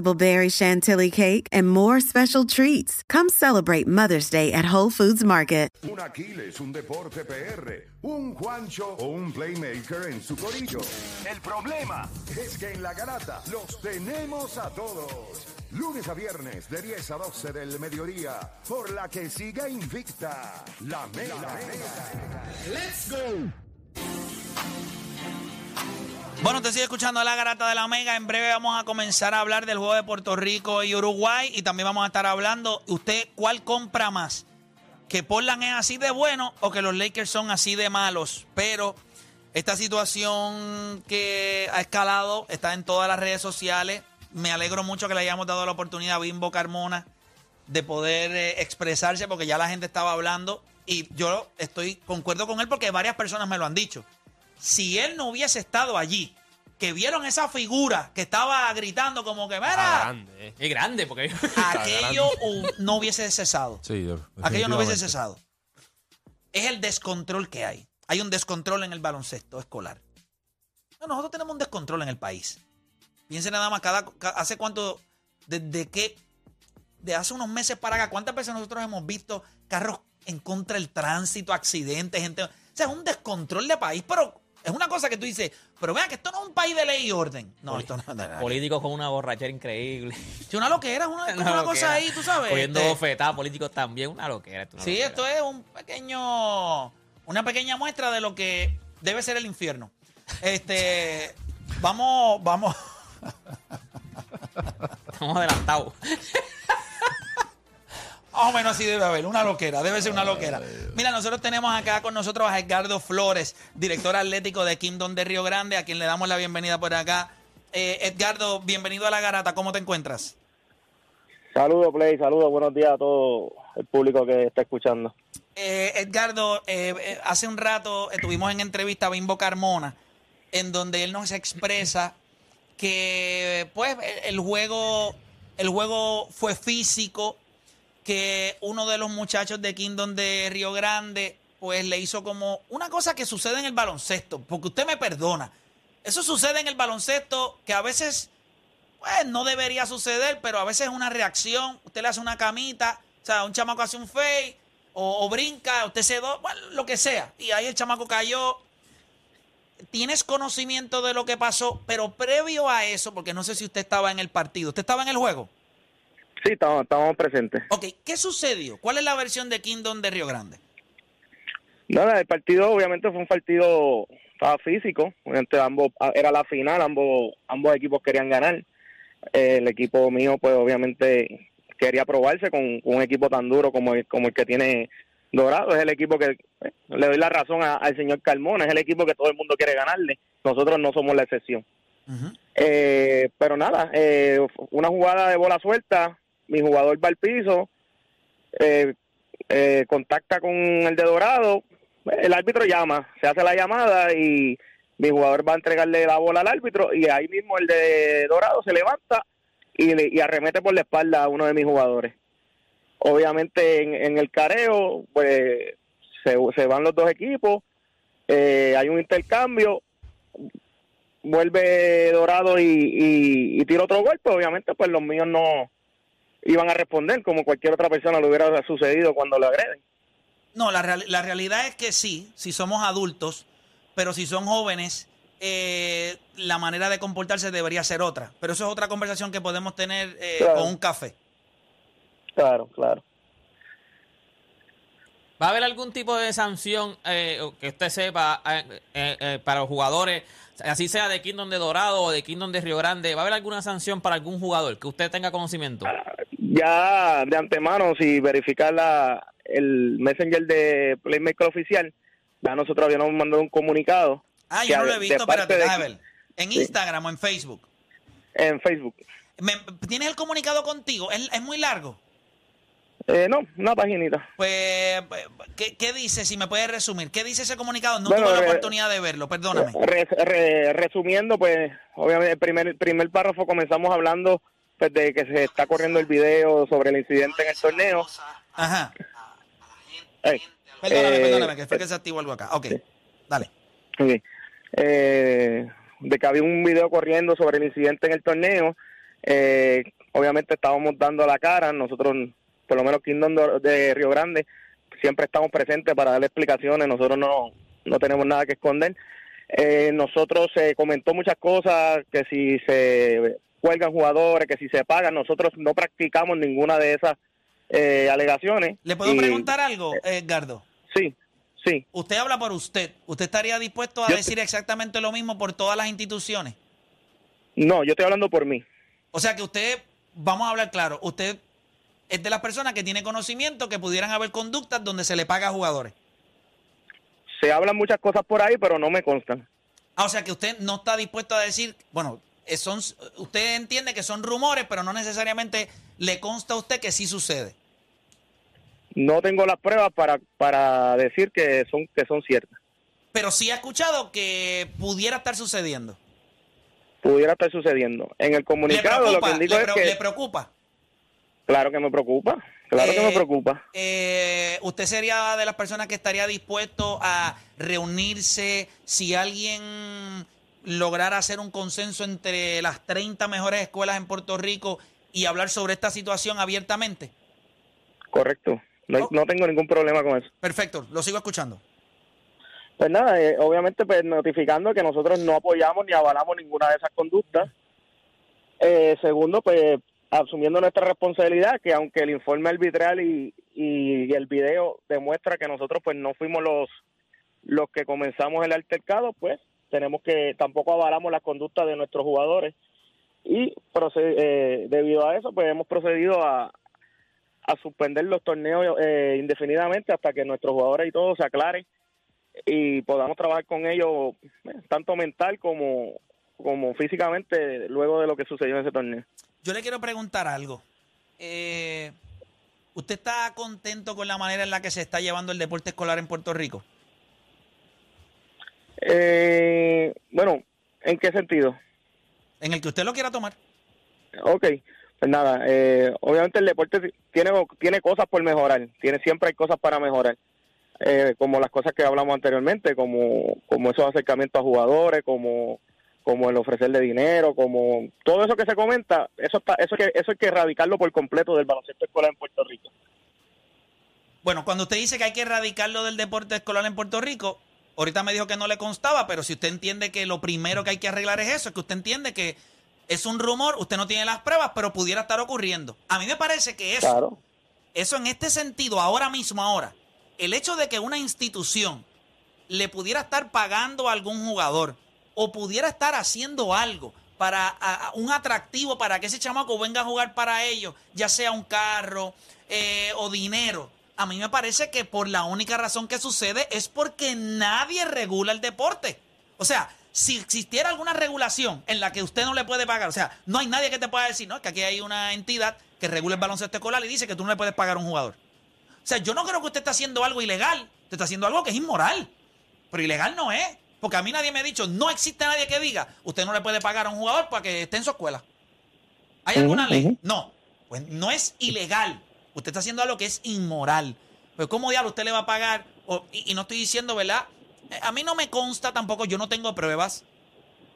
berry chantilly cake, and more special treats. Come celebrate Mother's Day at Whole Foods Market. Un Aquiles, un deporte PR, un Juancho o un playmaker en su corillo. El problema es que en la garata los tenemos a todos. Lunes a viernes de 10 a 12 del mediodía, por la que siga invicta la mega. Let's go. Bueno, te sigue escuchando la garata de la Omega. En breve vamos a comenzar a hablar del juego de Puerto Rico y Uruguay. Y también vamos a estar hablando, ¿usted cuál compra más? ¿Que Portland es así de bueno o que los Lakers son así de malos? Pero esta situación que ha escalado está en todas las redes sociales. Me alegro mucho que le hayamos dado la oportunidad a Bimbo Carmona de poder eh, expresarse porque ya la gente estaba hablando. Y yo estoy concuerdo con él porque varias personas me lo han dicho si él no hubiese estado allí, que vieron esa figura que estaba gritando como que, mira, grande, eh. Es grande porque... aquello no hubiese cesado. Sí, aquello no hubiese cesado. Es el descontrol que hay. Hay un descontrol en el baloncesto escolar. No, nosotros tenemos un descontrol en el país. Piensen nada más, cada, ca- hace cuánto, desde que, de hace unos meses para acá, ¿cuántas veces nosotros hemos visto carros en contra del tránsito, accidentes, gente? O sea, es un descontrol de país, pero es una cosa que tú dices, pero vean que esto no es un país de ley y orden. No, esto no, no, no. Políticos con una borrachera increíble. Es una loquera, es una, como una cosa loquera. ahí, tú sabes. Cogiendo este, bofetadas, políticos también, una loquera. esto es una Sí, loquera. esto es un pequeño, una pequeña muestra de lo que debe ser el infierno. Este, vamos, vamos. Estamos adelantados. Más o menos así debe haber, una loquera, debe ser una loquera. Mira, nosotros tenemos acá con nosotros a Edgardo Flores, director atlético de Kingdom de Río Grande, a quien le damos la bienvenida por acá. Eh, Edgardo, bienvenido a la garata, ¿cómo te encuentras? Saludos, Play, saludos, buenos días a todo el público que está escuchando. Eh, Edgardo, eh, hace un rato estuvimos en entrevista a Bimbo Carmona, en donde él nos expresa que pues el juego, el juego fue físico, que uno de los muchachos de Kingdom de Río Grande pues le hizo como una cosa que sucede en el baloncesto, porque usted me perdona. Eso sucede en el baloncesto que a veces pues no debería suceder, pero a veces es una reacción. Usted le hace una camita, o sea, un chamaco hace un fake o, brinca, usted se do, bueno, lo que sea. Y ahí el chamaco cayó. Tienes conocimiento de lo que pasó, pero previo a eso, porque no sé si usted estaba en el partido, ¿usted estaba en el juego? Sí, estamos, estamos presentes. Ok, ¿qué sucedió? ¿Cuál es la versión de Kingdom de Río Grande? Nada, el partido obviamente fue un partido estaba físico, obviamente ambos era la final, ambos ambos equipos querían ganar. Eh, el equipo mío pues obviamente quería probarse con, con un equipo tan duro como el, como el que tiene Dorado, es el equipo que eh, le doy la razón a- al señor Carmona, es el equipo que todo el mundo quiere ganarle. Nosotros no somos la excepción. Eh, pero nada, eh, una jugada de bola suelta, mi jugador va al piso, eh, eh, contacta con el de Dorado, el árbitro llama, se hace la llamada y mi jugador va a entregarle la bola al árbitro y ahí mismo el de Dorado se levanta y, le- y arremete por la espalda a uno de mis jugadores. Obviamente en, en el careo, pues se, se van los dos equipos, eh, hay un intercambio, vuelve Dorado y, y, y tira otro golpe, obviamente pues los míos no iban a responder como cualquier otra persona le hubiera sucedido cuando lo agreden. No, la, real- la realidad es que sí, si somos adultos, pero si son jóvenes, eh, la manera de comportarse debería ser otra. Pero eso es otra conversación que podemos tener eh, Claro. con un café. Claro, claro. ¿Va a haber algún tipo de sanción eh, que usted sepa eh, eh, eh, para los jugadores, así sea de Kingdom de Dorado o de Kingdom de Río Grande? ¿Va a haber alguna sanción para algún jugador que usted tenga conocimiento? Ya de antemano, si verificar la, el messenger de Playmaker oficial, ya nosotros habíamos mandado un comunicado. Ah, yo no lo he visto, espérate, de-. En Instagram o en Facebook. En Facebook. Me- ¿Tienes el comunicado contigo? ¿Es, es muy largo? Eh, no, una paginita. Pues, ¿qué, qué dice? Si me puedes resumir. ¿Qué dice ese comunicado? No Bueno, tuve la oportunidad de verlo, perdóname. Re- re- resumiendo, pues, obviamente, el primer, el primer párrafo comenzamos hablando pues, de que se está corriendo el video sobre el incidente en el torneo. Ajá. Ey, Perdóname, eh, perdóname, que fue que se activó algo acá. Ok, dale. Eh, de que había un video corriendo sobre el incidente en el torneo. Eh, obviamente estábamos dando la cara, nosotros, por lo menos Kingdom de, de Río Grande, siempre estamos presentes para darle explicaciones, nosotros no, no tenemos nada que esconder. Eh, nosotros se comentó muchas cosas, que si se cuelgan jugadores, que si se pagan, nosotros no practicamos ninguna de esas eh, alegaciones. ¿Le puedo Y- preguntar algo, Edgardo? Sí, sí. Usted habla por usted. ¿Usted estaría dispuesto a Yo- decir exactamente lo mismo por todas las instituciones? No, yo estoy hablando por mí. O sea que usted, vamos a hablar claro, usted es de las personas que tiene conocimiento que pudieran haber conductas donde se le paga a jugadores. Se hablan muchas cosas por ahí, pero no me constan. Ah, o sea que usted no está dispuesto a decir, bueno, eh, son, usted entiende que son rumores, pero no necesariamente le consta a usted que sí sucede. No tengo las pruebas para, para decir que son, que son ciertas. Pero sí ha escuchado que pudiera estar sucediendo. Pudiera estar sucediendo. En el ¿Le comunicado lo que ¿Le, es que... le preocupa? Claro que me preocupa. Claro que Eh, me preocupa. eh, ¿Usted sería de las personas que estaría dispuesto a reunirse si alguien lograra hacer un consenso entre las 30 mejores escuelas en Puerto Rico y hablar sobre esta situación abiertamente? Correcto. No, oh. no tengo ningún problema con eso. Perfecto, lo sigo escuchando. Pues nada, eh, obviamente pues notificando que nosotros no apoyamos ni avalamos ninguna de esas conductas. Eh, segundo, pues asumiendo nuestra responsabilidad, que aunque el informe arbitral y, y el video demuestra que nosotros pues no fuimos los los que comenzamos el altercado, pues tenemos que tampoco avalamos las conductas de nuestros jugadores y eh, debido a eso pues hemos procedido a, suspender los torneos eh, indefinidamente hasta que nuestros jugadores y todo se aclaren y podamos trabajar con ellos eh, tanto mental como como físicamente luego de lo que sucedió en ese torneo. Yo le quiero preguntar algo. ¿Usted está contento con la manera en la que se está llevando el deporte escolar en Puerto Rico? Eh, bueno, ¿en qué sentido? En el que usted lo quiera tomar. Ok, pues nada, eh, obviamente el deporte tiene, tiene cosas por mejorar, tiene siempre hay cosas para mejorar, eh, como las cosas que hablamos anteriormente, como, como esos acercamientos a jugadores, como, como el ofrecerle dinero, como todo eso que se comenta, eso está, eso que, eso hay que erradicarlo por completo del baloncesto escolar en Puerto Rico. Bueno, cuando usted dice que hay que erradicarlo del deporte escolar en Puerto Rico, ahorita me dijo que no le constaba, pero si usted entiende que lo primero que hay que arreglar es eso, es que usted entiende que es un rumor, usted no tiene las pruebas, pero pudiera estar ocurriendo. A mí me parece que eso, Claro. eso en este sentido, ahora mismo, ahora, el hecho de que una institución le pudiera estar pagando a algún jugador o pudiera estar haciendo algo para a- a un atractivo para que ese chamaco venga a jugar para ellos, ya sea un carro eh, o dinero. A mí me parece que por la única razón que sucede es porque nadie regula el deporte. O sea, si existiera alguna regulación en la que usted no le puede pagar, o sea, no hay nadie que te pueda decir, no, que aquí hay una entidad que regula el baloncesto escolar y dice que tú no le puedes pagar a un jugador. O sea, yo no creo que usted esté haciendo algo ilegal. Usted está haciendo algo que es inmoral. Pero ilegal no es. Porque a mí nadie me ha dicho, no existe nadie que diga, usted no le puede pagar a un jugador para que esté en su escuela. ¿Hay alguna ley? No. Pues no es ilegal. Usted está haciendo algo que es inmoral. Pues ¿cómo diablo usted le va a pagar? Y no estoy diciendo, ¿verdad? Eh, A mí no me consta tampoco, yo no tengo pruebas.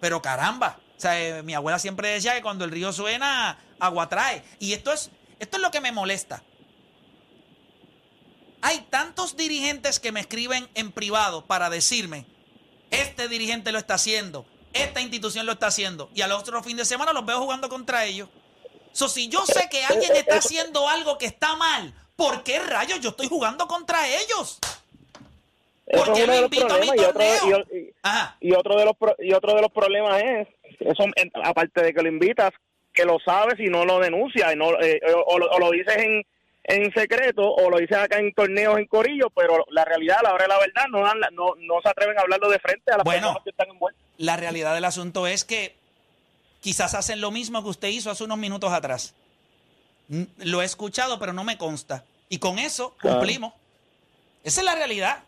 Pero caramba. O sea, eh, mi abuela siempre decía que cuando el río suena, agua trae. Y esto es, esto es lo que me molesta. Hay tantos dirigentes que me escriben en privado para decirme, este dirigente lo está haciendo, esta institución lo está haciendo, y al otro fin de semana los veo jugando contra ellos. So, si yo sé que alguien está haciendo algo que está mal, ¿Por qué rayos yo estoy jugando contra ellos? Eso ¿Por es qué uno me de los invito a mi problemas y otro, torneo? y- y- Ajá. y otro de los pro- y otro de los problemas es eso aparte de que lo invitas que lo sabes y no lo denuncias y no eh, o, o lo, o lo dices en, en secreto o lo dices acá en torneos en corillo pero la realidad a la hora de la verdad no no, no se atreven a hablarlo de frente a las Bueno. personas que están envueltas La realidad del asunto es que quizás hacen lo mismo que usted hizo hace unos minutos atrás. Lo he escuchado, pero no me consta. Y con eso Claro. cumplimos. Esa es la realidad.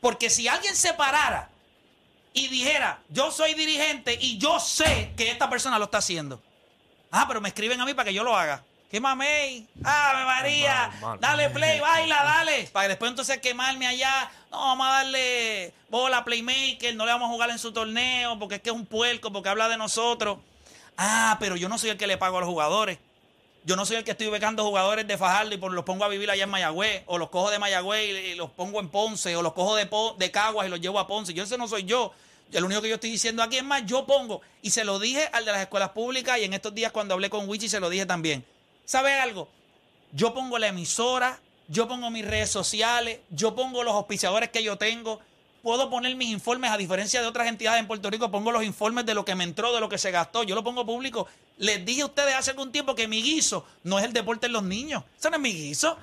Porque si alguien se parara y dijera, yo soy dirigente y yo sé que esta persona lo está haciendo. Ah, pero me escriben a mí para que yo lo haga. ¿Qué mamey? ¡Ave María! Dale play, baila, dale. Para que después entonces quemarme allá. No, vamos a darle bola a Playmaker, no le vamos a jugar en su torneo porque es que es un puerco, porque habla de nosotros. Ah, pero yo no soy el que le pago a los jugadores. Yo no soy el que estoy becando jugadores de Fajardo y los pongo a vivir allá en Mayagüez, o los cojo de Mayagüez y, los pongo en Ponce, o los cojo de, de Caguas y los llevo a Ponce. Yo ese no soy yo. Yo, lo único que yo estoy diciendo aquí es más, yo pongo, y se lo dije al de las escuelas públicas y en estos días cuando hablé con Wichi se lo dije también. ¿Sabe algo? Yo pongo la emisora, yo pongo mis redes sociales, yo pongo los auspiciadores que yo tengo. Puedo poner mis informes, a diferencia de otras entidades en Puerto Rico, pongo los informes de lo que me entró, de lo que se gastó. Yo lo pongo público. Les dije a ustedes hace algún tiempo que mi guiso no es el deporte en los niños. Eso no es mi guiso.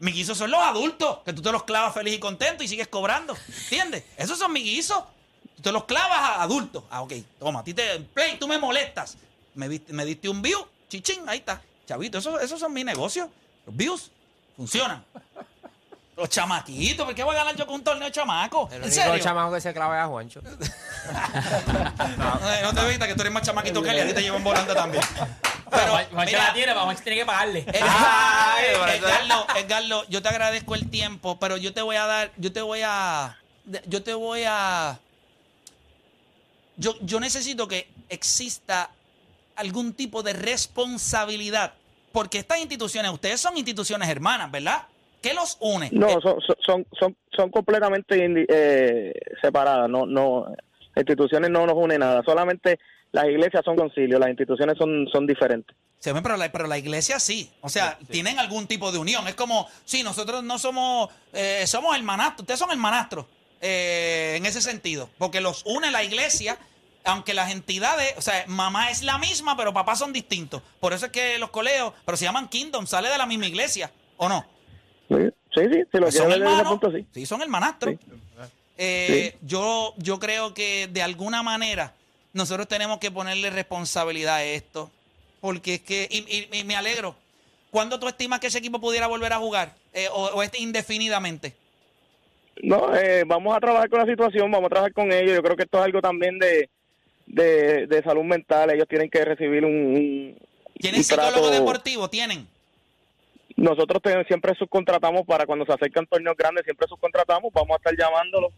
Mi guiso son los adultos, que tú te los clavas feliz y contento y sigues cobrando. ¿Entiendes? Esos son mis guisos. Tú te los clavas a adultos. Ah, ok. Toma, a ti te. Play, tú me molestas. Me, me diste un view. Chichín, ahí está. Chavito, esos, esos son mis negocios. Los views funcionan. Los chamaquitos, ¿por qué voy a ganar yo con un torneo de chamacos? El ¿En único serio? chamaco que se clava es a Juancho. No, no te vistas que tú eres más chamaquito que él y a ti te llevan volante también. Pero, Juan- Juancho mira, la tiene, pero Juancho tiene que pagarle. Eso- Edgardo, Edgardo, yo te agradezco el tiempo, pero yo te voy a dar, yo te voy a, yo te voy a, yo, yo necesito que exista algún tipo de responsabilidad, porque estas instituciones, ustedes son instituciones hermanas, ¿verdad? ¿Qué los une? no Eh, son son son son completamente indi- eh, separadas no no las instituciones no nos une nada solamente las iglesias son concilios las instituciones son son diferentes ven, pero la, pero la iglesia sí. O sea, tienen algún tipo de unión. Es como, sí, nosotros no somos, eh, somos hermanastros. Ustedes son hermanastros eh, en ese sentido. Porque los une la iglesia, aunque las entidades, o sea, mamá es la misma, pero papás son distintos. Por eso es que los coleos, pero se llaman Kingdom, sale de la misma iglesia, ¿o no? sí sí sí si lo Pues son hermanos. punto sí Sí, son hermanastros. Eh, Yo, yo creo que de alguna manera nosotros tenemos que ponerle responsabilidad a esto. Porque es que, y, y- y me alegro. ¿Cuándo tú estimas que ese equipo pudiera volver a jugar? Eh, o, o este indefinidamente? No, eh, vamos a trabajar con la situación, vamos a trabajar con ellos. Yo creo que esto es algo también de, de, de salud mental. Ellos tienen que recibir un, un, ¿Tienen un trato- psicólogo deportivo? ¿Tienen? Nosotros te- siempre subcontratamos para cuando se acercan torneos grandes, siempre subcontratamos. Vamos a estar llamándolos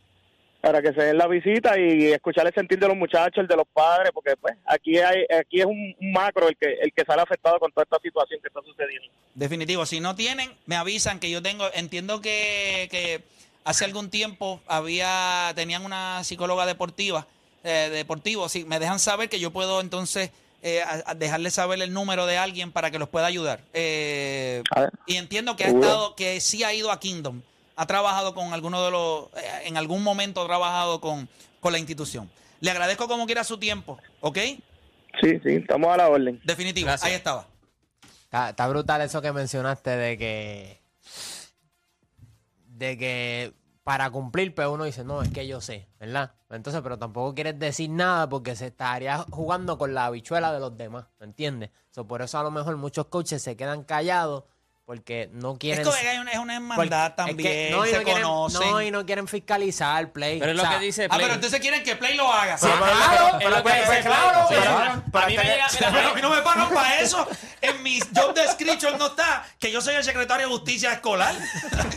para que se den la visita y escuchar el sentir de los muchachos, el de los padres, porque pues aquí hay, aquí es un, un macro el que el que sale afectado con toda esta situación que está sucediendo. Definitivo. Si no tienen, me avisan que yo tengo. Entiendo que, que hace algún tiempo había tenían una psicóloga deportiva, eh, deportivo. Si me dejan saber que yo puedo entonces eh, a- a dejarle saber el número de alguien para que los pueda ayudar. Eh, A ver. y entiendo que ha Seguro. estado, que sí ha ido a Kingdom. Ha trabajado con alguno de los, eh, en algún momento ha trabajado con, con la institución. Le agradezco como quiera su tiempo, ¿ok? Sí, sí, estamos a la orden. Definitivo. Gracias. Ahí estaba. Está, está brutal eso que mencionaste de que. De que para cumplir, pues uno dice, no, es que yo sé, ¿verdad? Entonces, pero tampoco quieres decir nada porque se estaría jugando con la habichuela de los demás, ¿me entiendes? So, por eso a lo mejor muchos coaches se quedan callados porque no Es quieren. que es una, es una porque- hermandad es también. que no, y se no quieren, conocen. no, y no quieren fiscalizar play. Pero es O lo que dice Ah, Play. pero entonces quieren que Play lo haga. Sí, Ah, claro, que claro, pero- A mí me llega, mira, Pero a mí no me pagan para eso. En mis job description no está que yo soy el secretario de justicia escolar.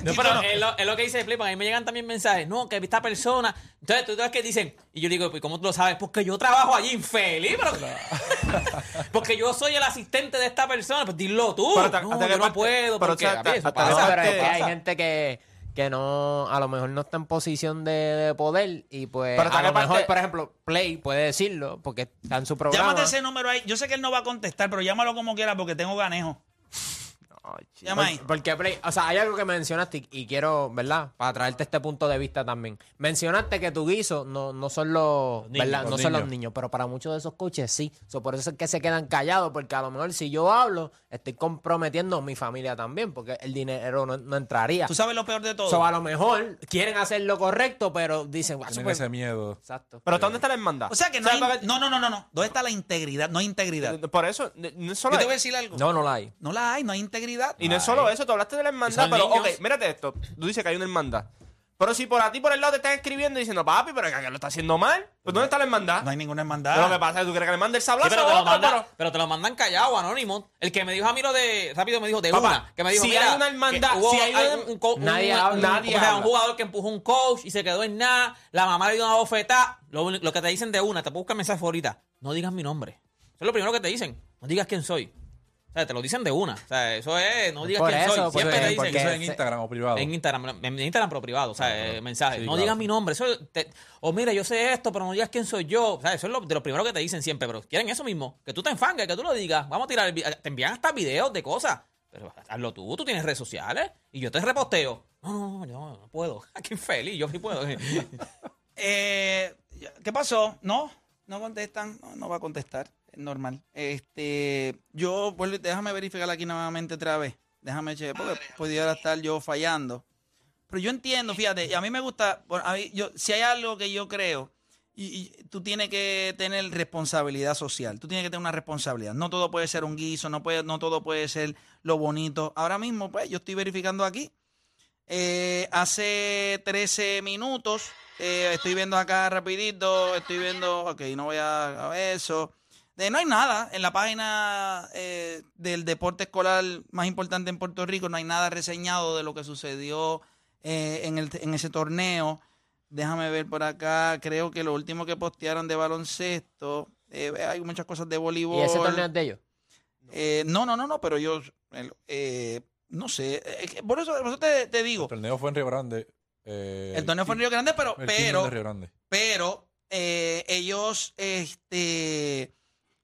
No, pero es lo, es lo que dice Play, porque a mí me llegan también mensajes, no, que esta persona, entonces tú sabes que dicen, y yo digo, pues ¿cómo tú lo sabes? Porque yo trabajo allí infeliz, pero porque yo soy el asistente de esta persona, pues dilo tú, no, hasta yo que no parte- puedo, pero porque eso hasta- pasa. es ¿qué que hay gente que, que no, a lo mejor no está en posición de, de poder y pues Pero a lo parte- mejor, por ejemplo, Play puede decirlo porque está en su programa. Llámate ese número ahí. Yo sé que él no va a contestar, pero llámalo como quiera porque tengo ganejo. Ay, ahí. Porque, Play, o sea, hay algo que mencionaste y, y quiero, ¿verdad? Para traerte este punto de vista también. Mencionaste que tu guiso no, no son los, niños, ¿verdad? los no son los niños. niños, pero para muchos de esos coaches sí. So, por eso es que se quedan callados, porque a lo mejor si yo hablo, estoy comprometiendo a mi familia también, porque el dinero no, no entraría. Tú sabes lo peor de todo. So, a lo mejor quieren hacer lo correcto, pero dicen, "Ah, Tienen super-". ese miedo. Exacto. Pero ¿dónde está la hermandad? o sea que no O hay, para- no, no, no, no, no. ¿Dónde está la integridad? No hay integridad. Por eso, no es solo Yo te voy a decir algo. No, no la hay. No la hay, no hay Y no es solo eso, tú hablaste de la hermandad, pero niños. ok, mírate esto. Tú dices que hay una hermandad. Pero si por a ti por el lado te están escribiendo diciendo, papi, pero que lo está haciendo mal, pues ¿dónde está la hermandad? No hay ninguna Pero lo que hermandad. pasa es que tú quieres que le mande el Sí, sablazo pero, te lo otro, mandan, pero- pero te lo mandan callado, anónimo. El que me dijo a mí lo de. Rápido me dijo de Papá, una. Que me dijo, si mira, hay una hermandad, hubo- si hay una- un, co- Nadie un- habla, un- nadie o sea, habla. un jugador que empujó un coach y se quedó en nada. La mamá le dio una bofetada. Lo, que te dicen de una, te busca el mensaje ahorita. No digas mi nombre. Eso es lo primero que te dicen. No digas quién soy. Sea, te lo dicen de una. O sea, eso es, no digas Por quién eso, soy. Siempre te dicen. porque- Eso en Instagram o privado. En Instagram, en Instagram pero privado, o sea, eh, mensaje. Sí, no claro. digas mi nombre. Eso te- o mira, yo sé esto, pero no digas quién soy yo. O sea, eso es lo, de lo primero que te dicen siempre, pero quieren eso mismo. Que tú te enfangues, que tú lo digas. Vamos a tirar el Te envían hasta videos de cosas. Pero hazlo tú, tú tienes redes sociales y yo te reposteo. No, no, no, no, no puedo. Qué infeliz, yo sí puedo. Eh, ¿Qué pasó? No, no contestan. No, no va a contestar. Normal. Este, yo, vuelvo déjame verificar aquí nuevamente otra vez. Déjame chequear, porque pudiera estar yo fallando. Pero yo entiendo, fíjate, y a mí me gusta, bueno, a mí- yo, si hay algo que yo creo, y, y tú tienes que tener responsabilidad social, tú tienes que tener una responsabilidad. No todo puede ser un guiso, no, puede, no todo puede ser lo bonito. Ahora mismo, pues, yo estoy verificando aquí. Eh, hace 13 minutos, eh, estoy viendo acá rapidito, estoy viendo, ok, no voy a, a eso. Eh, no hay nada en la página eh, del deporte escolar más importante en Puerto Rico, no hay nada reseñado de lo que sucedió eh, en, el, en ese torneo. Déjame ver por acá, creo que lo último que postearon de baloncesto, eh, hay muchas cosas de voleibol. ¿Y ese torneo es de ellos? Eh, no, no, no, no, pero yo, eh, no sé, eh, por eso, por eso te, te digo, El torneo fue en Río Grande. eh, el torneo fue en Río Grande, pero, pero, de Río Grande. pero eh, ellos este,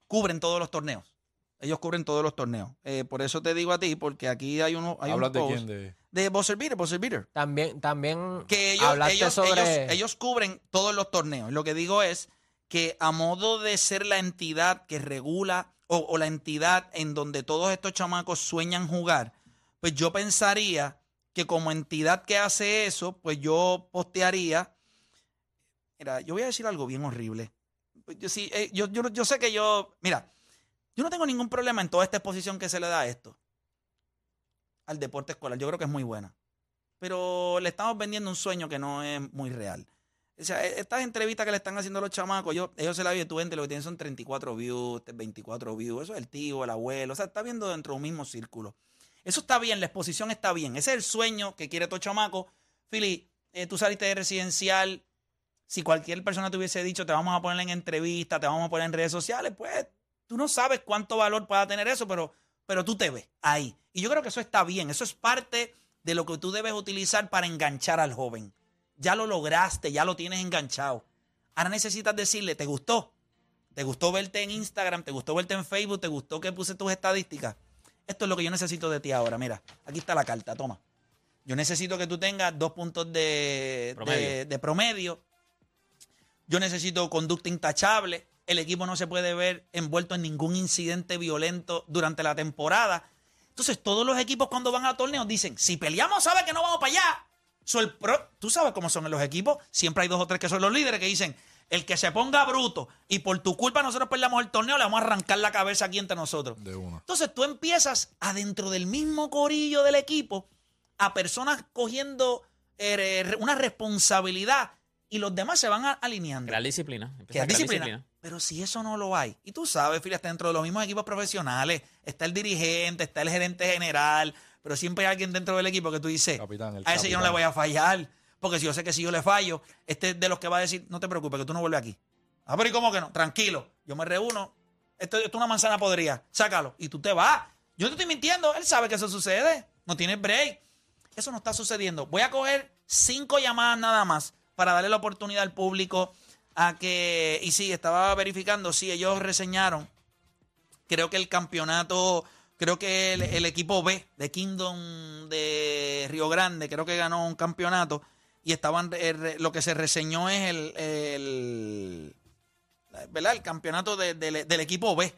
cubren todos los torneos. Ellos cubren todos los torneos. Eh, por eso te digo a ti, porque aquí hay uno, hay un ¿Hablas de post quién? De... de Buzzer Beater, Buzzer Beater. También, también Que ellos, hablaste ellos, sobre... ellos, ellos cubren todos los torneos. Lo que digo es que a modo de ser la entidad que regula o, o la entidad en donde todos estos chamacos sueñan jugar, pues yo pensaría que como entidad que hace eso, pues yo postearía. Mira, yo voy a decir algo bien horrible. Pues Yo, sí, eh, yo, yo, yo sé que yo. Mira, yo no tengo ningún problema en toda esta exposición que se le da a esto. Al deporte escolar. Yo creo que es muy buena pero le estamos vendiendo un sueño que no es muy real. O sea, e- estas entrevistas que le están haciendo a los chamacos, ellos se la viven, tú ves, lo que tienen son 34 views, 24 views, eso es el tío, el abuelo, o sea, está viendo dentro de un mismo círculo. Eso está bien, la exposición está bien, ese es el sueño que quiere todo chamaco. Philly, eh, tú saliste de residencial, si cualquier persona te hubiese dicho, te vamos a poner en entrevista, te vamos a poner en redes sociales, pues tú no sabes cuánto valor pueda tener eso, pero, pero tú te ves ahí. Y yo creo que eso está bien, eso es parte de lo que tú debes utilizar para enganchar al joven. Ya lo lograste, ya lo tienes enganchado. Ahora necesitas decirle, ¿te gustó? ¿Te gustó verte en Instagram? ¿Te gustó verte en Facebook? ¿Te gustó que puse tus estadísticas? Esto es lo que yo necesito de ti ahora. Mira, aquí está la carta, toma. Yo necesito que tú tengas dos puntos de Promedio. de- de promedio. Yo necesito conducta intachable. El equipo no se puede ver envuelto en ningún incidente violento durante la temporada. Entonces, todos los equipos cuando van a torneos dicen, si peleamos, sabe que no vamos para allá. So, el pro- Tú sabes cómo son los equipos. Siempre hay dos o tres que son los líderes que dicen, el que se ponga bruto y por tu culpa nosotros peleamos el torneo, le vamos a arrancar la cabeza aquí entre nosotros. De una. Entonces tú empiezas adentro del mismo corillo del equipo a personas cogiendo eh, una responsabilidad y los demás se van a- alineando. Crear disciplina. Crear disciplina. Pero si eso no lo hay, y tú sabes, hasta dentro de los mismos equipos profesionales, está el dirigente, está el gerente general, pero siempre hay alguien dentro del equipo que tú dices, Capitán, a ese yo no le voy a fallar, porque si yo sé que si yo le fallo, este es de los que va a decir, no te preocupes, que tú no vuelves aquí. Ah, pero ¿y cómo que no? Tranquilo, yo me reúno, esto, esto es una manzana podrida, sácalo, y tú te vas. Yo no te estoy mintiendo, él sabe que eso sucede, no tiene break. Eso no está sucediendo. Voy a coger cinco llamadas nada más para darle la oportunidad al público a que. Y sí, estaba verificando, sí, ellos reseñaron. Creo que el campeonato. Creo que el, equipo B de Kingdom de Río Grande, creo que ganó un campeonato y estaban, eh, lo que se reseñó es el, el, ¿verdad? el campeonato de- del equipo B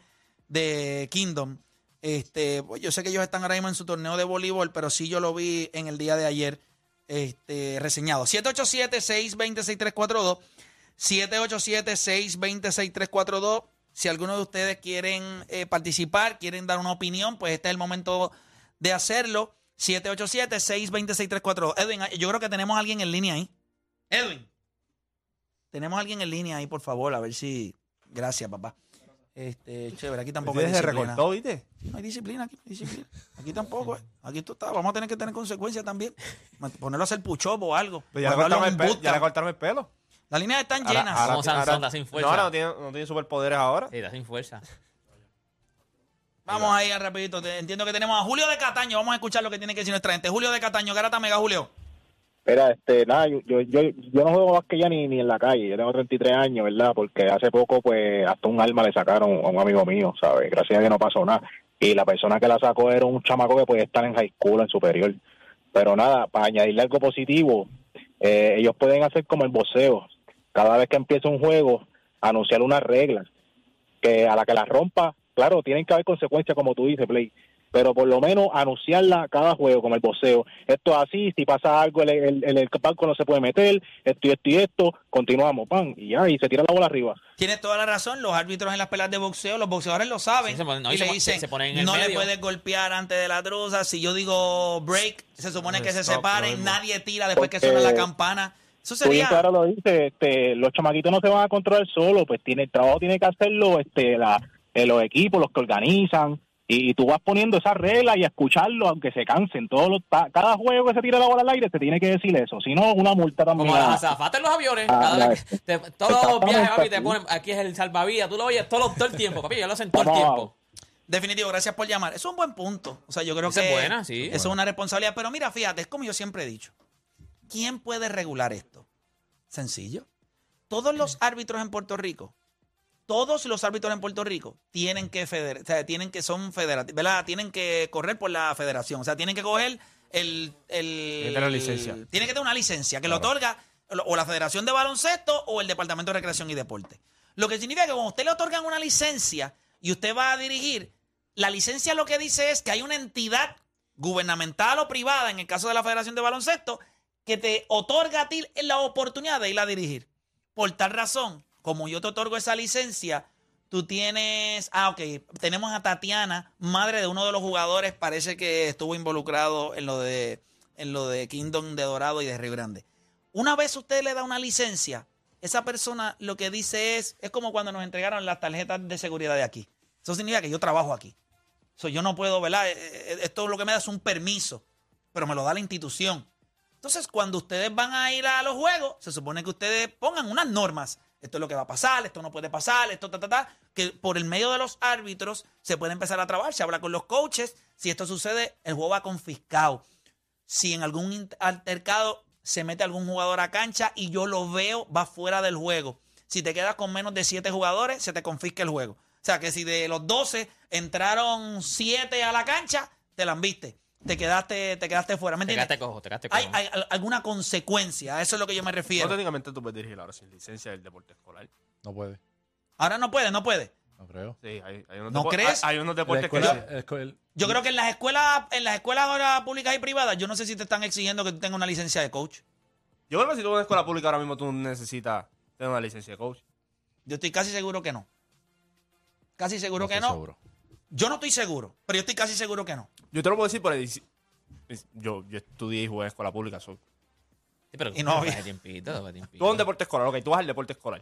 de Kingdom. Este, pues yo sé que ellos están ahora mismo en su torneo de voleibol, pero sí yo lo vi en el día de ayer este, reseñado. 787-620-6342. 787-620-6342. Si alguno de ustedes quieren eh, participar, quieren dar una opinión, pues este es el momento de hacerlo. 787-620-6342. Edwin, yo creo que tenemos a alguien en línea ahí. Edwin. Tenemos a alguien en línea ahí, por favor, a ver si... Gracias, papá. Este, chévere, aquí tampoco hay disciplina. recortó, ¿viste? No hay disciplina aquí, no hay disciplina. Aquí tampoco, eh. Aquí tú estás. Vamos a tener que tener consecuencias también. Ponerlo a hacer push-up o algo. Pues ya, le cortaron el un pe- bootcamp. ya le cortaron el pelo. Las líneas están Ahora- llenas. ahora- Como ahora- está sin fuerza. No, ahora no tiene, no tiene superpoderes ahora. Sí, está sin fuerza. Vamos ahí rapidito. Entiendo que tenemos a Julio de Cataño. Vamos a escuchar lo que tiene que decir nuestra gente. Julio de Cataño, Garata Mega, Julio. Mira, este, nada, yo, yo, yo, no juego más que ya ni, ni en la calle. Yo tengo 33 años, ¿verdad? Porque hace poco, pues, hasta un arma le sacaron a un amigo mío, ¿sabes? Gracias a que no pasó nada. Y la persona que la sacó era un chamaco que podía estar en high school, en superior. Pero nada, para añadirle algo positivo, eh, ellos pueden hacer como el boxeo. Cada vez que empieza un juego, anunciar unas reglas. Que a la que las rompa, claro, tienen que haber consecuencias, como tú dices, Play pero por lo menos anunciarla cada juego como el boxeo. Esto es así, si pasa algo, el, el, el, el palco no se puede meter, esto y esto y esto, continuamos, pan, y ya, y se tira la bola arriba. Tienes toda la razón. Los árbitros en las peleas de boxeo, los boxeadores lo saben. Sí, se ponen- no, y, se le dicen, se- ponen en el no le medio". puedes golpear antes de la truza. Si yo digo break, se supone que se Stop, separen. Nadie tira después que suena la campana. Eso sería... claro lo dices, este, los chamaquitos no se van a controlar solo, pues tiene el trabajo tiene que hacerlo este, la, eh, los equipos, los que organizan, y, y tú vas poniendo esas reglas y a escucharlo, aunque se cansen. Todos los, cada juego que se tira la bola al aire te tiene que decir eso, si no, una multa también. Como las a- azafatas en los aviones. Ah, cada vez que te- todos los viajes, papi, te ponen. Aquí es el salvavidas. Tú lo oyes todo, todo el tiempo, papi. Ya lo hacen todo el tiempo. Definitivo, gracias por llamar. Eso es un buen punto. O sea, yo creo Esa que es buena, sí. eso es una responsabilidad. Pero mira, fíjate, es como yo siempre he dicho. ¿Quién puede regular esto? Sencillo. Todos los árbitros en Puerto Rico, todos los árbitros en Puerto Rico tienen que feder, o sea, tienen que son federativos, ¿verdad? Tienen que correr por la federación. O sea, tienen que coger el, el. Tiene que tener una licencia que lo otorga o la Federación de Baloncesto o el Departamento de Recreación y Deporte. Lo que significa que cuando usted le otorgan una licencia y usted va a dirigir, la licencia lo que dice es que hay una entidad gubernamental o privada, en el caso de la Federación de Baloncesto, que te otorga a ti la oportunidad de ir a dirigir. Por tal razón, como yo te otorgo esa licencia, tú tienes. Ah, ok. Tenemos a Tatiana, madre de uno de los jugadores, parece que estuvo involucrado en lo de, en lo de Kingdom de Dorado y de Río Grande. Una vez usted le da una licencia, esa persona lo que dice es, es como cuando nos entregaron las tarjetas de seguridad de aquí. Eso significa que yo trabajo aquí. So, yo no puedo, ¿verdad? Eh, eh, Esto lo que me da es un permiso, pero me lo da la institución. Entonces, cuando ustedes van a ir a los juegos, se supone que ustedes pongan unas normas. Esto es lo que va a pasar, esto no puede pasar, esto, ta, ta, ta. Que por el medio de los árbitros se puede empezar a trabajar, se habla con los coaches. Si esto sucede, el juego va confiscado. Si en algún altercado se mete algún jugador a cancha y yo lo veo, va fuera del juego. Si te quedas con menos de 7 jugadores, se te confisca el juego. O sea que si de los 12 entraron 7 a la cancha, te la viste. Te quedaste, te quedaste fuera. ¿Me Te entiendes? quedaste cojo, te quedaste cojo. hay, hay al- alguna consecuencia. A eso es lo que yo me No refiero. técnicamente tú puedes dirigir ahora sin licencia del deporte escolar. No puede. Ahora no puede, no puede. No creo. Sí, hay, hay unos ¿No depo- crees? Hay, hay unos deportes escuela- la escuela- Yo creo que en las escuelas, en las escuelas ahora públicas y privadas, yo no sé si te están exigiendo que tú tengas una licencia de coach. Yo creo que si tú vas a una escuela pública ahora mismo tú necesitas tener una licencia de coach. Yo estoy casi seguro que no. Casi seguro no que estoy no. seguro. Yo no estoy seguro, pero yo estoy casi seguro que no. Yo te lo puedo decir por el... Yo, yo estudié y jugué en escuela pública. so- Sí, pero Y no había- hace tiempito, tiempito. Tú un deporte escolar, ok, tú vas al deporte escolar.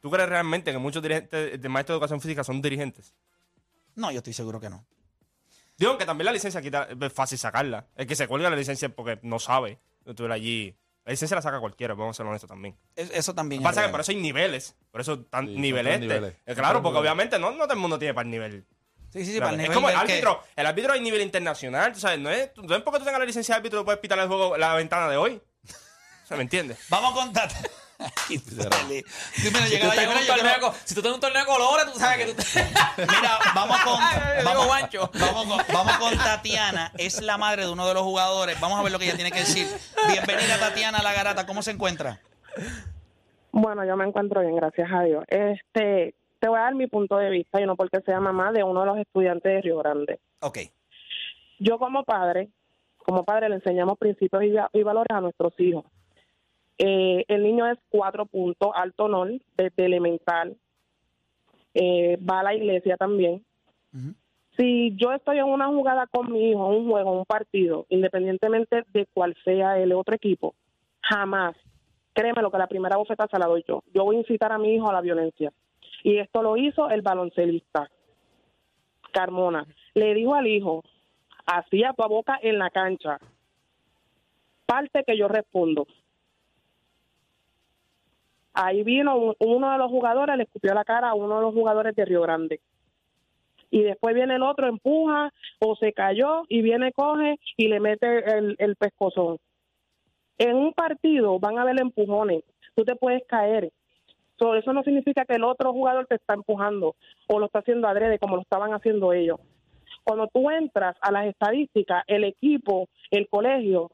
¿Tú crees realmente que muchos dirigentes de maestros de educación física son dirigentes? No, yo estoy seguro que no. Digo que también la licencia quita, es fácil sacarla. El que se cuelga la licencia es porque no sabe. Estuviera allí. La licencia la saca cualquiera, vamos a ser honestos también. Es- Eso también pasa es que por eso hay niveles. Por eso están Sí, niveles. niveles. Eh, Claro, porque niveles. obviamente no, no todo el mundo tiene para el nivel. Sí, sí, sí, para el es nivel como el del que- árbitro. El árbitro hay nivel internacional, tú ¿sabes? No es, no es porque tú tengas la licencia de árbitro puedes pitar el juego la ventana de hoy. O sea, ¿me entiendes? Vamos con Tatiana. Dale. Dímelo, Si tú, en un torneo, si tú un de colores, tú sabes que tú te... Mira, vamos con, vamos, vamos con, vamos con Tatiana. Es la madre de uno de los jugadores. Vamos a ver lo que ella tiene que decir. Bienvenida, Tatiana, a la garata. ¿Cómo se encuentra? Bueno, yo me encuentro bien, gracias a Dios. Este, te voy a dar mi punto de vista, y no porque sea mamá de uno de los estudiantes de Río Grande. Ok. Yo como padre, como padre le enseñamos principios y, va- y valores a nuestros hijos. Eh, el niño es cuatro puntos, alto honor, desde elemental. Eh, va a la iglesia también. Si yo estoy en una jugada con mi hijo, un juego, un partido, independientemente de cuál sea el otro equipo, jamás, créeme lo que la primera bofeta se la doy yo. Yo voy a incitar a mi hijo a la violencia. Y esto lo hizo el baloncelista. Carmona. Le dijo al hijo, así a tu boca en la cancha. Parte que yo respondo. Ahí vino un- uno de los jugadores, le escupió la cara a uno de los jugadores de Río Grande. Y después viene el otro, empuja o se cayó y viene, coge y le mete el, el pescozón. En un partido van a haber empujones. Tú te puedes caer. So, eso no significa que el otro jugador te está empujando o lo está haciendo adrede como lo estaban haciendo ellos. Cuando tú entras a las estadísticas, el equipo, el colegio,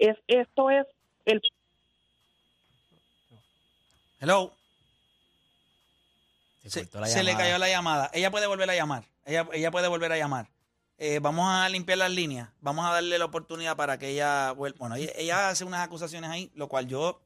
es esto es el Hello. Se, Se, cortó la se le cayó la llamada. Ella puede volver a llamar. Ella, ella puede volver a llamar. Eh, vamos a limpiar las líneas. Vamos a darle la oportunidad para que ella vuelva. Bueno, ella, ella hace unas acusaciones ahí, lo cual yo,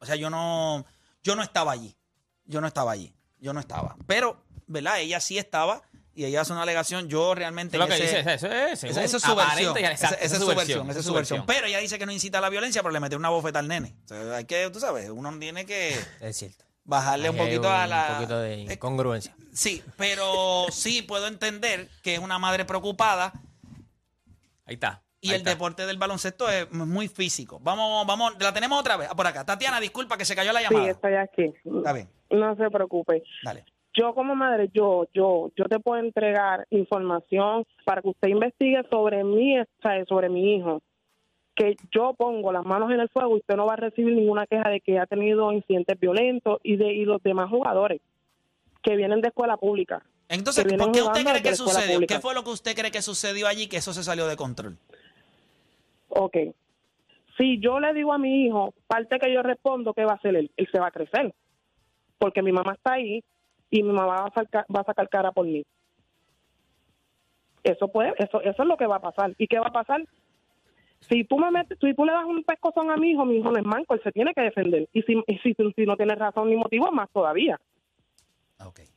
o sea, yo no, yo no estaba allí. Yo no estaba allí. Yo no estaba. Pero, ¿verdad? Ella sí estaba y ella hace una alegación. Yo realmente. Lo que ese- dice, eso es, esa, es su versión. Esa, es su versión. Esa es su versión. Pero ella dice que no incita a la violencia, pero le mete una bofeta al nene. O sea, hay que, tú sabes, uno tiene que Es cierto. bajarle un Ahí poquito a un la. poquito de Eh, incongruencia. Sí, pero sí puedo entender que es una madre preocupada Ahí está. Y ahí el está. deporte del baloncesto es muy físico. Vamos, vamos, la tenemos otra vez por acá. Tatiana, disculpa que se cayó la sí, llamada. estoy aquí. Está bien, No se preocupe. dale. Yo como madre, yo, yo, yo te puedo entregar información para que usted investigue sobre mí, o sea, sobre mi hijo. Que yo pongo las manos en el fuego y usted no va a recibir ninguna queja de que ha tenido incidentes violentos y de y los demás jugadores que vienen de escuela pública. Entonces, ¿por qué usted cree que sucedió? ¿Qué fue lo que usted cree que sucedió allí que eso se salió de control? Ok. Si yo le digo a mi hijo, parte que yo respondo, ¿qué va a hacer él? Él se va a crecer. Porque mi mamá está ahí y mi mamá va a sacar, va a sacar cara por mí. Eso puede, eso, eso es lo que va a pasar. ¿Y qué va a pasar? Si tú me metes, si tú le das un pescozón a mi hijo, mi hijo no es manco, él se tiene que defender. Y si, si, si no tienes razón ni motivo, más todavía.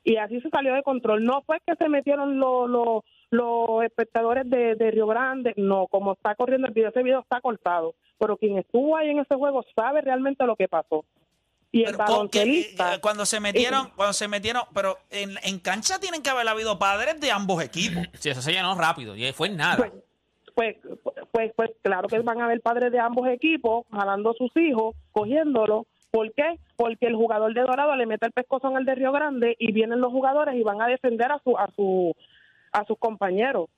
Y así se salió de control. No fue que se metieron los, los, los espectadores de, de Río Grande, no, como está corriendo el video, ese video está cortado. Pero quien estuvo ahí en ese juego sabe realmente lo que pasó. Y el Pero, ¿con qué- baloncelista. eh, cuando se metieron, cuando se metieron, pero en, en cancha tienen que haber habido padres de ambos equipos. Sí, eso se llenó rápido. Y fue en nada. pues, pues, pues claro que van a haber padres de ambos equipos jalando a sus hijos, cogiéndolo. ¿Por qué? Porque el jugador de Dorado le mete el pescozón al de Río Grande y vienen los jugadores y van a defender a su a su a sus compañeros.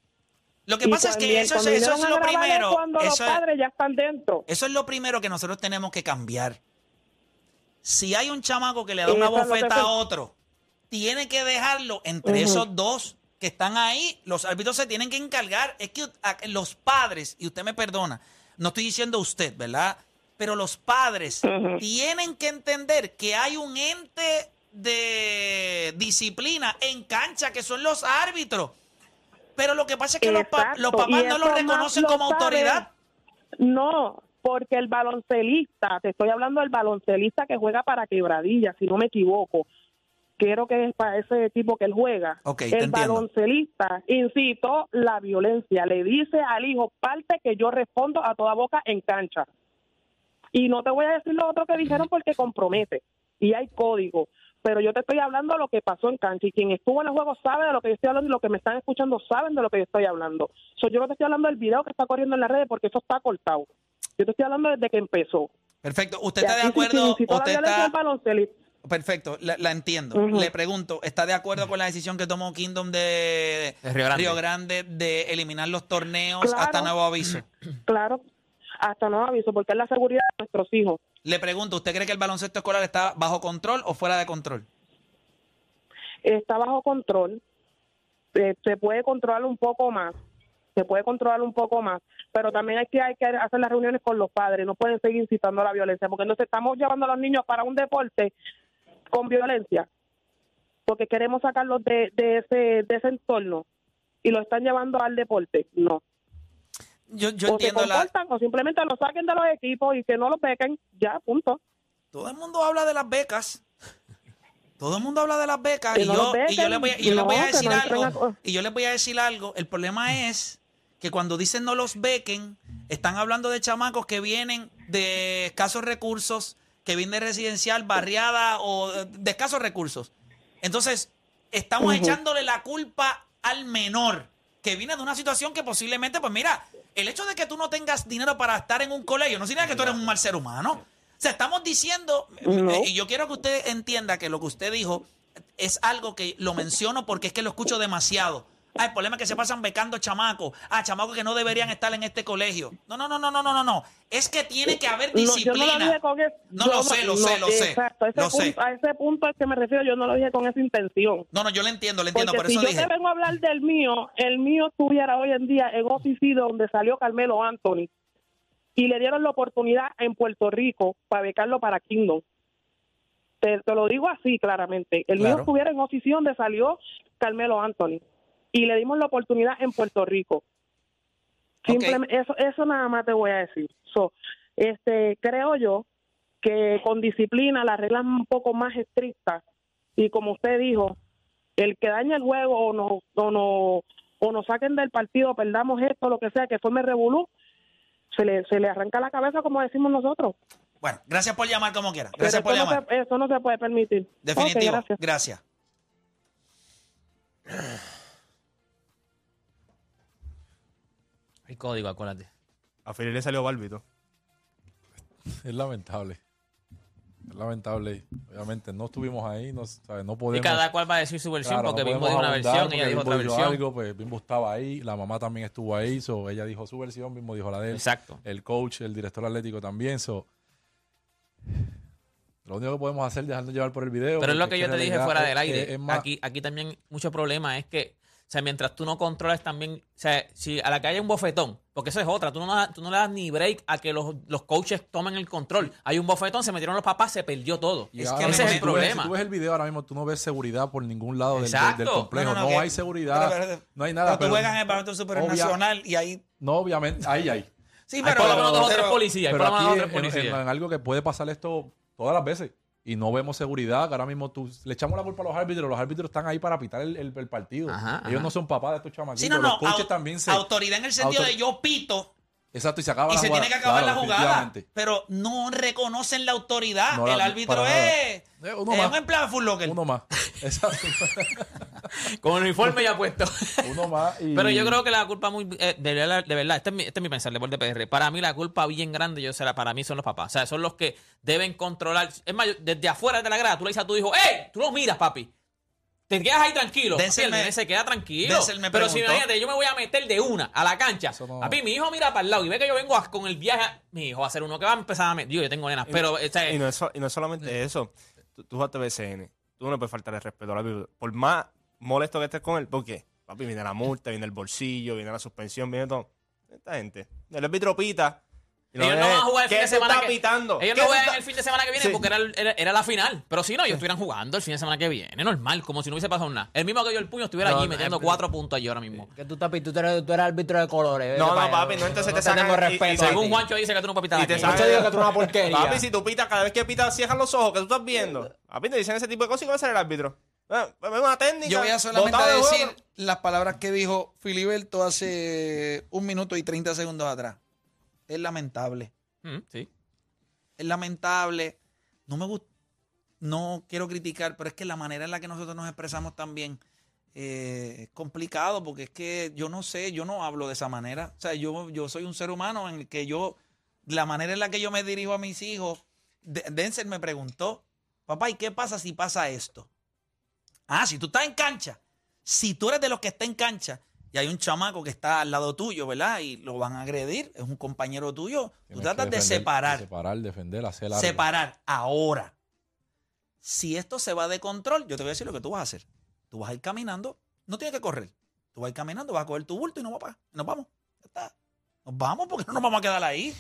Lo que Y pasa es que eso, es- eso lo primero. Cuando los Eso es, padres ya están dentro. eso es lo primero que nosotros tenemos que cambiar. Si hay un chamaco que le da una bofeta a otro, tiene que dejarlo entre esos dos que están ahí. Los árbitros se tienen que encargar. Es que a- los padres, y usted me perdona, no estoy diciendo usted, ¿verdad? Pero los padres tienen que entender que hay un ente de disciplina en cancha que son los árbitros. Pero lo que pasa es que los, pa- los papás no lo reconocen lo como sabe- autoridad. No, porque el baloncelista, te estoy hablando del baloncelista que juega para Quebradilla, si no me equivoco. Quiero que es para ese tipo que él juega. El baloncelista incitó la violencia. Le dice al hijo, parte que yo respondo a toda boca en cancha. Y no te voy a decir lo otro que dijeron porque compromete. Y hay código. Pero yo te estoy hablando de lo que pasó en cancha. Y quien estuvo en el juego sabe de lo que yo estoy hablando y los que me están escuchando saben de lo que yo estoy hablando. So, yo no te estoy hablando del video que está corriendo en las redes porque eso está cortado. Yo te estoy hablando desde que empezó. Perfecto. ¿Usted Y está de si acuerdo? incitó la ¿Usted violencia está. Perfecto, la, la entiendo. Le pregunto, ¿está de acuerdo con la decisión que tomó Kingdom de, De Río Grande. Grande de eliminar los torneos Claro. hasta nuevo aviso? Claro, hasta no aviso, porque es la seguridad de nuestros hijos. Le pregunto, ¿usted cree que el baloncesto escolar está bajo control o fuera de control? está bajo control, eh, se puede controlar un poco más, se puede controlar un poco más, pero también hay que, hay que hacer las reuniones con los padres, no pueden seguir incitando a la violencia, porque entonces estamos llevando a los niños para un deporte con violencia, porque queremos sacarlos de, de, ese, de ese entorno y lo están llevando al deporte, no. Yo, yo o entiendo se la... o simplemente los saquen de los equipos y que no los bequen, ya, punto. Todo el mundo habla de las becas. Todo el mundo habla de las becas y no yo, bequen, y yo les voy a, les voy decir no algo. a- Y yo les voy a decir algo. El problema es que cuando dicen no los bequen, están hablando de chamacos que vienen de escasos recursos, que vienen de residencial, barriada o de escasos recursos. Entonces, estamos echándole la culpa al menor, que viene de una situación que posiblemente, pues mira, el hecho de que tú no tengas dinero para estar en un colegio no significa que tú eres un mal ser humano. O sea, estamos diciendo, eh, y yo quiero que usted entienda que lo que usted dijo es algo que lo menciono porque es que lo escucho demasiado. Ah, el problema es que se pasan becando chamacos. Ah, chamacos que no deberían estar en este colegio. No, no, no, no, no, no, no. Es que tiene que haber No, yo disciplina. no lo No, lo sé, lo sé, lo sé. Exacto, a ese, Lo sé. punto, a ese punto al que me refiero, yo no lo dije con esa intención. No, no, yo le entiendo, le entiendo, Porque por si eso yo dije. te vengo a hablar del mío, el mío estuviera hoy en día en OCC donde salió Carmelo Anthony y le dieron la oportunidad en Puerto Rico para becarlo para Kingdom. Te, te lo digo así claramente. El mío estuviera en OCC donde salió Carmelo Anthony y le dimos la oportunidad en Puerto Rico. Simplemente eso, eso nada más te voy a decir. So, este, creo yo que con disciplina, las reglas un poco más estrictas y como usted dijo, el que daña el juego o nos o no o nos saquen del partido, perdamos esto, lo que sea, que forme revolú, se le, se le arranca la cabeza como decimos nosotros. Bueno, gracias por llamar como quiera. Gracias por eso, no llamar. se, eso no se puede permitir. Definitivo. Gracias. gracias. Hay código, acuérdate. A Felipe le salió bárbito. Es lamentable. Es lamentable. Obviamente no estuvimos ahí, no, ¿sabes? no Y podemos. cada cual va a decir su versión Claro, porque no Bimbo podemos dijo una versión, porque ella dijo Bimbo otra versión. algo, pues Bimbo estaba ahí, la mamá también estuvo ahí, so ella dijo su versión, Bimbo dijo la de él. Exacto. El coach, el director atlético también, so lo único que podemos hacer es dejarnos llevar por el video. Pero es lo que yo te dije fuera es- del aire. es- es más- aquí, aquí también mucho problema es que, sea, mientras tú no controlas también, o sea, si a la que haya un bofetón, porque eso es otra, tú no, tú no le das ni break a que los, los coaches tomen el control. Hay un bofetón, se metieron los papás, se perdió todo. Y Es ahora que ese mismo, es si el ves- problema. si tú ves el video ahora mismo, tú no ves seguridad por ningún lado del, del- complejo. No, No, no, no, que- hay seguridad, pero- pero- no hay nada. Pero tú juegas en el baloncesto superior obvia- nacional y ahí. No, obviamente, ahí hay. Sí, Hay pero. por lo menos dos o tres pero- policías. Hay Pero aquí o en algo que puede pasar esto todas las veces y no vemos seguridad, que ahora mismo tú, le echamos la culpa a los árbitros, los árbitros están ahí para pitar el, el- el partido. Ajá, Ellos ajá. no son papás de estos chamaquitos, Sí, no, no. los coaches au- también se... Autoridad en el sentido Autor- de yo pito Exacto, y se acaba y la se jugada. tiene que acabar Claro, la jugada. Pero no reconocen la autoridad. No la- el árbitro es. Eh, uno es más. un empleado de Full Locker. Uno más. Exacto. Con el uniforme ya puesto. Uno más y... Pero yo creo que la culpa muy eh, de verdad, de verdad, este es mi, este es mi pensar, deporte PR. Para mí la culpa bien grande, yo la- para mí son los papás. O sea, son los que deben controlar. Es más, desde afuera de la grada, tú le dices a tu hijo, ¡Ey! Tú no miras, papi. Te quedas ahí tranquilo. Denzel me- se queda tranquilo. Denzel me Pero si preguntó. imagínate, yo me voy a meter de una a la cancha. no- Papi, mi hijo mira para el lado y ve que yo vengo a- con el viaje. a- Mi hijo va a ser uno que va a empezar a meter. Digo, yo tengo nenas, pero. o sea, Y no es, so- y no es solamente eso. Tú, tú jugaste BCN. Tú no le puedes faltar el respeto al árbitro. Por más molesto que estés con él, ¿por qué? Papi, viene la multa, viene el bolsillo, viene la suspensión, viene todo. Esta gente. El árbitro pita. Ellos no van a jugar el ¿qué fin de semana que pitando? Ellos ¿Qué no juegan el fin de semana que viene Sí. porque era, era, era la final. Pero si no, ellos estuvieran jugando el fin de semana que viene. Normal, como si no hubiese pasado nada. El mismo que dio el puño estuviera No, allí no, metiendo eh, cuatro puntos allí ahora mismo. Que tú, tapi, tú, eres, tú eres árbitro de colores. vete No, no, papi, no, entonces te tenemos sacan y- y respeto. Según. Juancho dice que tú no puedes pitar Y te Yo digo que tú eres una porquería. Papi, si tú pitas, cada vez que pitas, cierran los ojos, que tú estás viendo. Papi, te dicen ese tipo de cosas y va a ser el árbitro. Eh, Es una técnica. Yo voy a solamente decir las palabras que dijo Filiberto hace un minuto y 30 segundos atrás. Es lamentable. Mm, sí. Es lamentable. No me gusta. No quiero criticar, pero es que la manera en la que nosotros nos expresamos también eh, es complicado porque es que yo no sé, yo no hablo de esa manera. O sea, yo, yo soy un ser humano en el que yo, la manera en la que yo me dirijo a mis hijos, Denzel me preguntó, papá, ¿y qué pasa si pasa esto? Ah, si tú estás en cancha, si tú eres de los que está en cancha y hay un chamaco que está al lado tuyo, ¿verdad? Y lo van a agredir, es un compañero tuyo, tú tratas de separar. de separar, defender, hacer algo. Separar. Ahora, si esto se va de control, yo te voy a decir lo que tú vas a hacer. Tú vas a ir caminando, no tienes que correr. Tú vas a ir caminando, vas a coger tu bulto y nos vamos. Nos vamos. Ya está. Nos vamos porque no nos vamos a quedar ahí.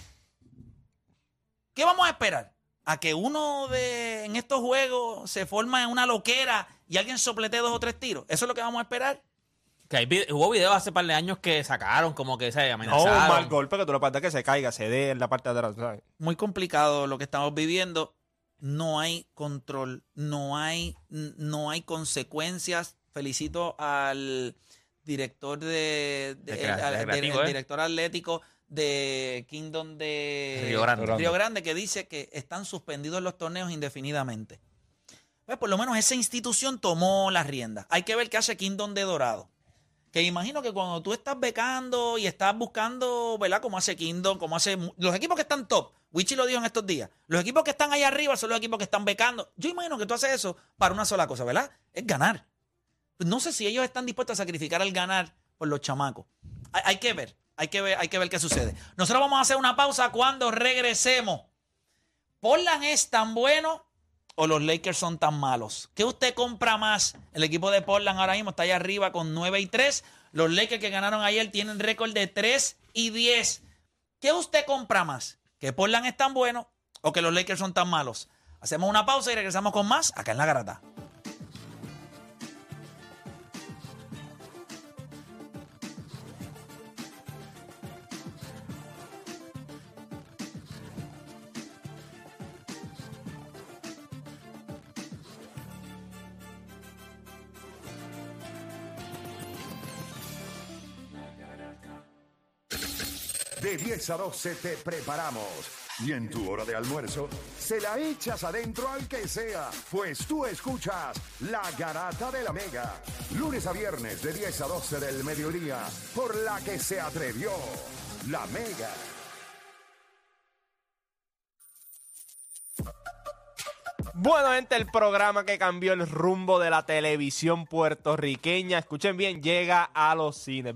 ¿Qué vamos a esperar? A que uno de en estos juegos se forma en una loquera y alguien soplete dos o tres tiros. ¿Eso es lo que vamos a esperar? Que hay hubo videos hace par de años que sacaron como que se No, amenazaron. un mal golpe que tú le pasas que se caiga, se dé en la parte de atrás. ¿sabes? muy complicado lo que estamos viviendo. No hay control, no hay, no hay consecuencias. Felicito al director de, al- del- ¿eh? director atlético de Kingdom de Río Grande. Río Grande, que dice que están suspendidos los torneos indefinidamente. Pues por lo menos esa institución tomó las riendas. Hay que ver qué hace Kingdom de Dorado. Que imagino que cuando tú estás becando y estás buscando, ¿verdad? Como hace Kingdom, como hace los equipos que están top. Wichi lo dijo en estos días. Los equipos que están ahí arriba son los equipos que están becando. Yo imagino que tú haces eso para una sola cosa, ¿verdad? Es ganar. Pues no sé si ellos están dispuestos a sacrificar el ganar por los chamacos. Hay, hay que ver, hay que ver, hay que ver qué sucede. Nosotros vamos a hacer una pausa cuando regresemos. Portland es tan bueno o los Lakers son tan malos? ¿Qué usted compra más? El equipo de Portland ahora mismo está allá arriba con 9 y 3. Los Lakers que ganaron ayer tienen récord de 3 y 10. ¿Qué usted compra más? ¿Que Portland es tan bueno o que los Lakers son tan malos? Hacemos una pausa y regresamos con más acá en La Garata. 10 a 12 te preparamos. Y en tu hora de almuerzo, se la echas adentro al que sea, pues tú escuchas La Garata de la Mega. Lunes a viernes de 10 a 12 del mediodía, por la que se atrevió La Mega. Bueno, gente, el programa que cambió el rumbo de la televisión puertorriqueña, escuchen bien, llega a los cines.